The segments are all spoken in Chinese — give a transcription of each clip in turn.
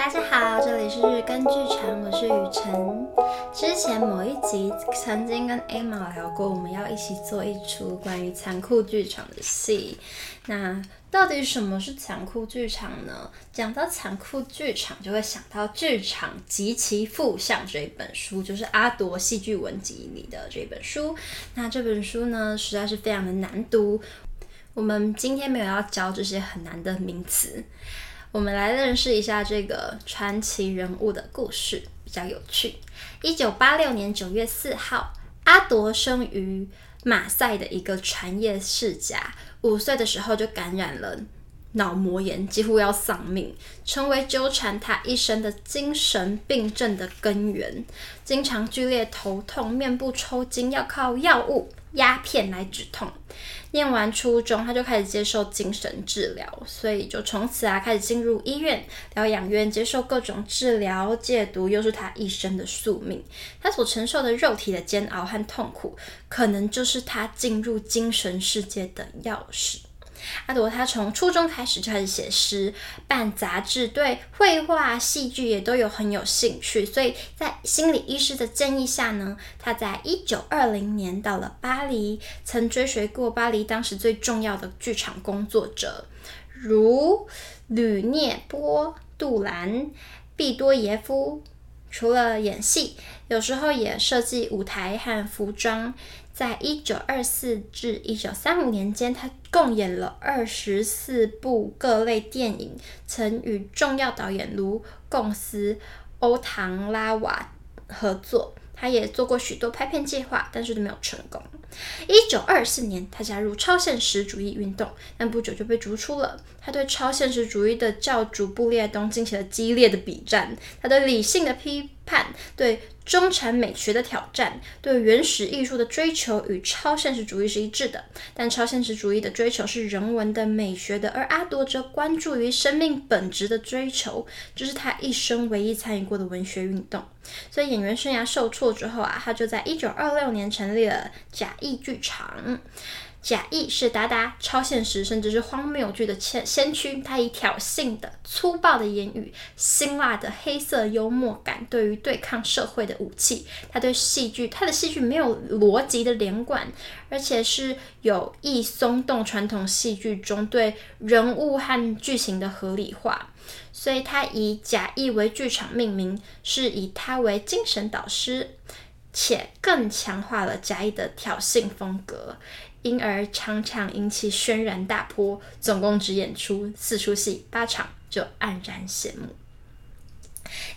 大家好，这里是日更剧场，我是雨辰。之前某一集曾经跟 Emma 聊过，我们要一起做一出关于残酷剧场的戏。那到底什么是残酷剧场呢？讲到残酷剧场，就会想到《剧场及其负向》这一本书，就是阿朵戏剧文集里的这本书。那这本书呢，实在是非常的难读。我们今天没有要教这些很难的名词。我们来认识一下这个传奇人物的故事，比较有趣。一九八六年九月四号，阿铎生于马赛的一个船业世家，五岁的时候就感染了脑膜炎，几乎要丧命，成为纠缠他一生的精神病症的根源。经常剧烈头痛，面部抽筋，要靠药物。鸦片来止痛。念完初中，他就开始接受精神治疗，所以就从此啊开始进入医院疗养院，接受各种治疗、戒毒，又是他一生的宿命。他所承受的肉体的煎熬和痛苦，可能就是他进入精神世界的钥匙。阿朵他从初中开始就开始写诗、办杂志，对绘画、戏剧也都有很有兴趣。所以在心理医师的建议下呢，他在一九二零年到了巴黎，曾追随过巴黎当时最重要的剧场工作者，如吕涅波、杜兰、毕多耶夫。除了演戏，有时候也设计舞台和服装。在一九二四至一九三五年间，他共演了二十四部各类电影，曾与重要导演如贡斯、欧唐拉瓦合作。他也做过许多拍片计划，但是都没有成功。一九二四年，他加入超现实主义运动，但不久就被逐出了。他对超现实主义的教主布列东进行了激烈的比战。他对理性的批判，对中产美学的挑战，对原始艺术的追求，与超现实主义是一致的。但超现实主义的追求是人文的、美学的，而阿铎则关注于生命本质的追求，这是他一生唯一参与过的文学运动。所以演员生涯受挫之后啊，他就在一九二六年成立了假意剧场。假意是达达超现实甚至是荒谬剧的先先驱，他以挑衅的粗暴的言语、辛辣的黑色幽默感，对于对抗社会的武器。他对戏剧，他的戏剧没有逻辑的连贯，而且是有意松动传统戏剧中对人物和剧情的合理化。所以他以假意为剧场命名，是以他为精神导师，且更强化了假意的挑衅风格。因而常常引起轩然大波，总共只演出四出戏八场就黯然谢幕。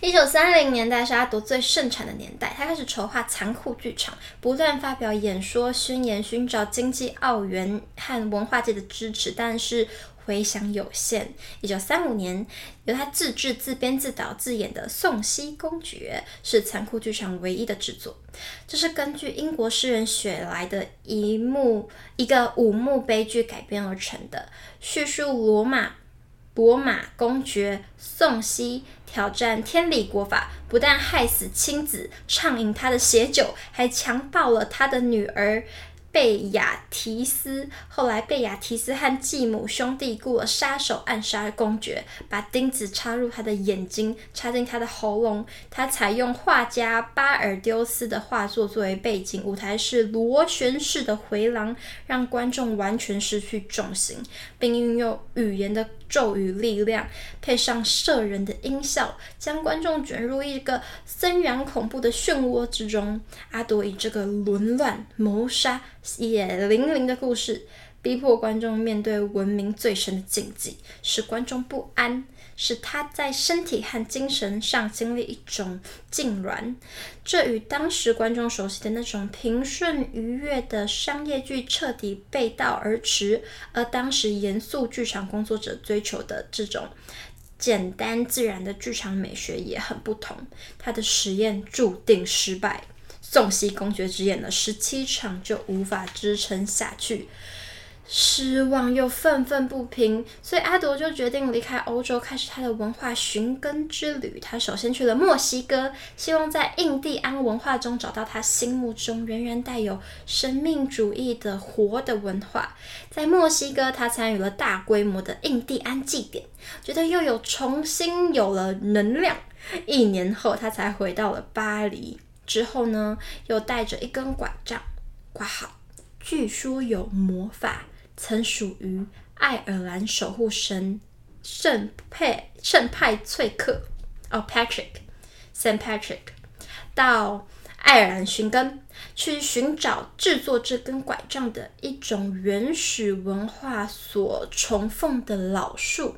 一九三零年代是阿独最盛产的年代，他开始筹划残酷剧场，不断发表演说宣言，寻找经济澳元和文化界的支持，但是。回响有限。一九三五年，由他自制、自编、自导、自演的《宋西公爵》是残酷剧场唯一的制作。这是根据英国诗人雪莱的一幕一个五幕悲剧改编而成的，叙述罗马伯马公爵宋西挑战天理国法，不但害死亲子，畅饮他的血酒，还强暴了他的女儿。贝亚提斯，后来贝亚提斯和继母兄弟雇了杀手暗杀公爵，把钉子插入他的眼睛，插进他的喉咙。他采用画家巴尔丢斯的画作作为背景，舞台是螺旋式的回廊，让观众完全失去重心，并运用语言的咒语力量，配上摄人的音效，将观众卷入一个森然恐怖的漩涡之中。阿朵以这个沦乱、谋杀、血淋淋的故事，逼迫观众面对文明最深的禁忌，使观众不安。使他在身体和精神上经历一种痉挛，这与当时观众熟悉的那种平顺愉悦的商业剧彻底背道而驰，而当时严肃剧场工作者追求的这种简单自然的剧场美学也很不同。他的实验注定失败，宋西公爵只演了十七场就无法支撑下去。失望又愤愤不平，所以阿朵就决定离开欧洲，开始他的文化寻根之旅。他首先去了墨西哥，希望在印第安文化中找到他心目中仍然带有生命主义的活的文化。在墨西哥，他参与了大规模的印第安祭典，觉得又有重新有了能量。一年后，他才回到了巴黎。之后呢，又带着一根拐杖，挂号，据说有魔法。曾属于爱尔兰守护神圣派圣派翠克哦，Patrick，Saint Patrick，到爱尔兰寻根，去寻找制作这根拐杖的一种原始文化所崇奉的老树。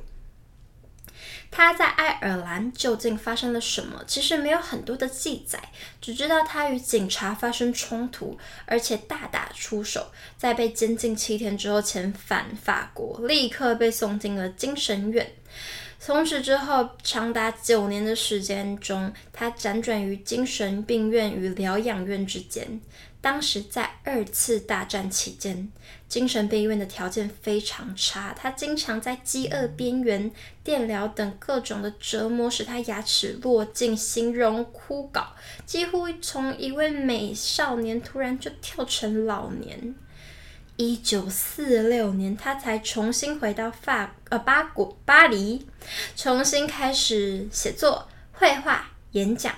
他在爱尔兰究竟发生了什么？其实没有很多的记载，只知道他与警察发生冲突，而且大打出手，在被监禁七天之后遣返法国，立刻被送进了精神院。从此之后，长达九年的时间中，他辗转于精神病院与疗养院之间。当时在二次大战期间，精神病院的条件非常差，他经常在饥饿边缘、电疗等各种的折磨，使他牙齿落尽、形容枯槁，几乎从一位美少年突然就跳成老年。一九四六年，他才重新回到法呃巴国巴黎，重新开始写作、绘画、演讲。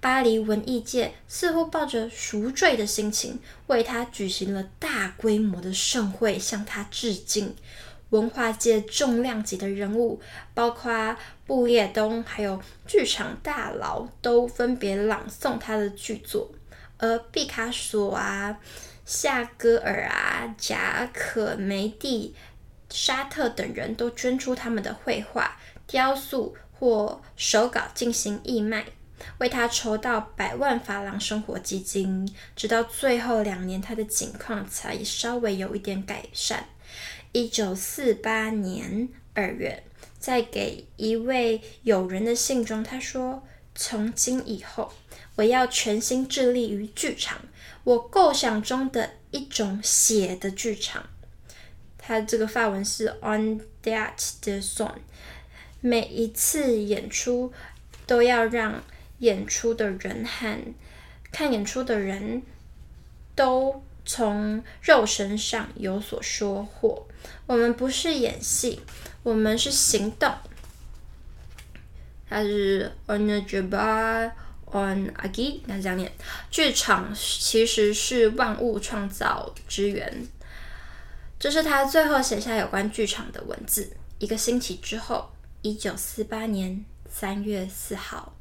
巴黎文艺界似乎抱着赎罪的心情，为他举行了大规模的盛会，向他致敬。文化界重量级的人物，包括布列东，还有剧场大佬，都分别朗诵他的剧作。而毕卡索啊、夏戈尔啊、贾可梅蒂、沙特等人都捐出他们的绘画、雕塑或手稿进行义卖。为他筹到百万法郎生活基金，直到最后两年，他的境况才稍微有一点改善。一九四八年二月，在给一位友人的信中，他说：“从今以后，我要全心致力于剧场，我构想中的一种写的剧场。”他这个发文是 “on that the song”，每一次演出都要让。演出的人和看演出的人都从肉身上有所收获。我们不是演戏，我们是行动。它是 on a job on agi，那这样念。剧场其实是万物创造之源。这是他最后写下有关剧场的文字。一个星期之后，一九四八年三月四号。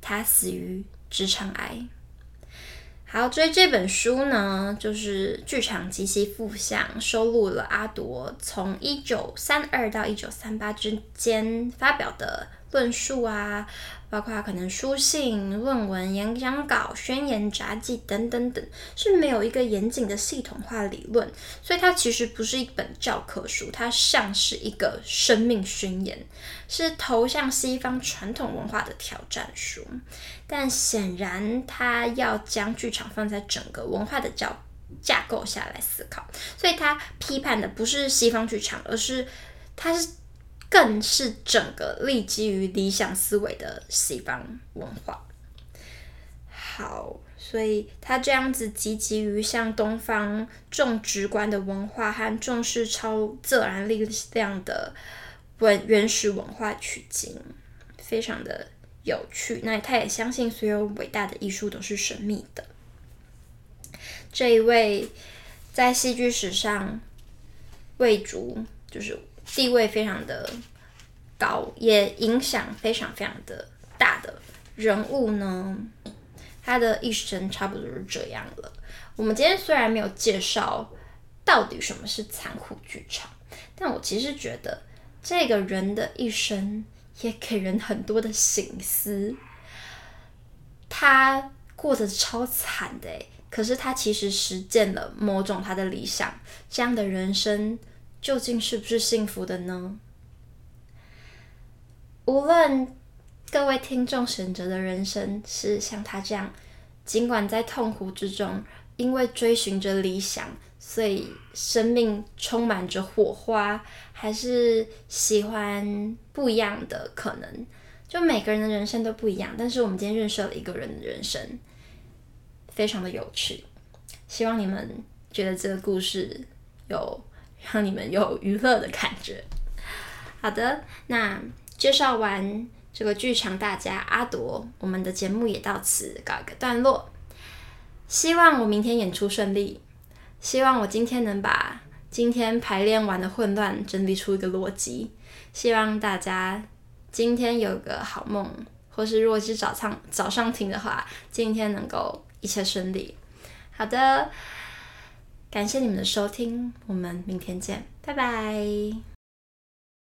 他死于直肠癌。好，所以这本书呢，就是《剧场及其复相》，收录了阿铎从一九三二到一九三八之间发表的论述啊。包括可能书信、论文、演讲稿、宣言、札记等等等，是没有一个严谨的系统化理论，所以它其实不是一本教科书，它像是一个生命宣言，是投向西方传统文化的挑战书。但显然，它要将剧场放在整个文化的架架构下来思考，所以它批判的不是西方剧场，而是它是。更是整个立基于理想思维的西方文化。好，所以他这样子积极于向东方重直观的文化和重视超自然力量的文原始文化取经，非常的有趣。那他也相信所有伟大的艺术都是神秘的。这一位在戏剧史上魏竹就是。地位非常的高，也影响非常非常的大的人物呢，他的一生差不多是这样了。我们今天虽然没有介绍到底什么是残酷剧场，但我其实觉得这个人的一生也给人很多的醒思。他过得超惨的，可是他其实实践了某种他的理想，这样的人生。究竟是不是幸福的呢？无论各位听众选择的人生是像他这样，尽管在痛苦之中，因为追寻着理想，所以生命充满着火花，还是喜欢不一样的可能。就每个人的人生都不一样，但是我们今天认识了一个人的人生，非常的有趣。希望你们觉得这个故事有让你们有娱乐的感觉。好的，那介绍完这个剧场大家阿朵，我们的节目也到此告一个段落。希望我明天演出顺利。希望我今天能把今天排练完的混乱整理出一个逻辑。希望大家今天有个好梦，或是如果是早上早上听的话，今天能够一切顺利。好的，感谢你们的收听，我们明天见，拜拜。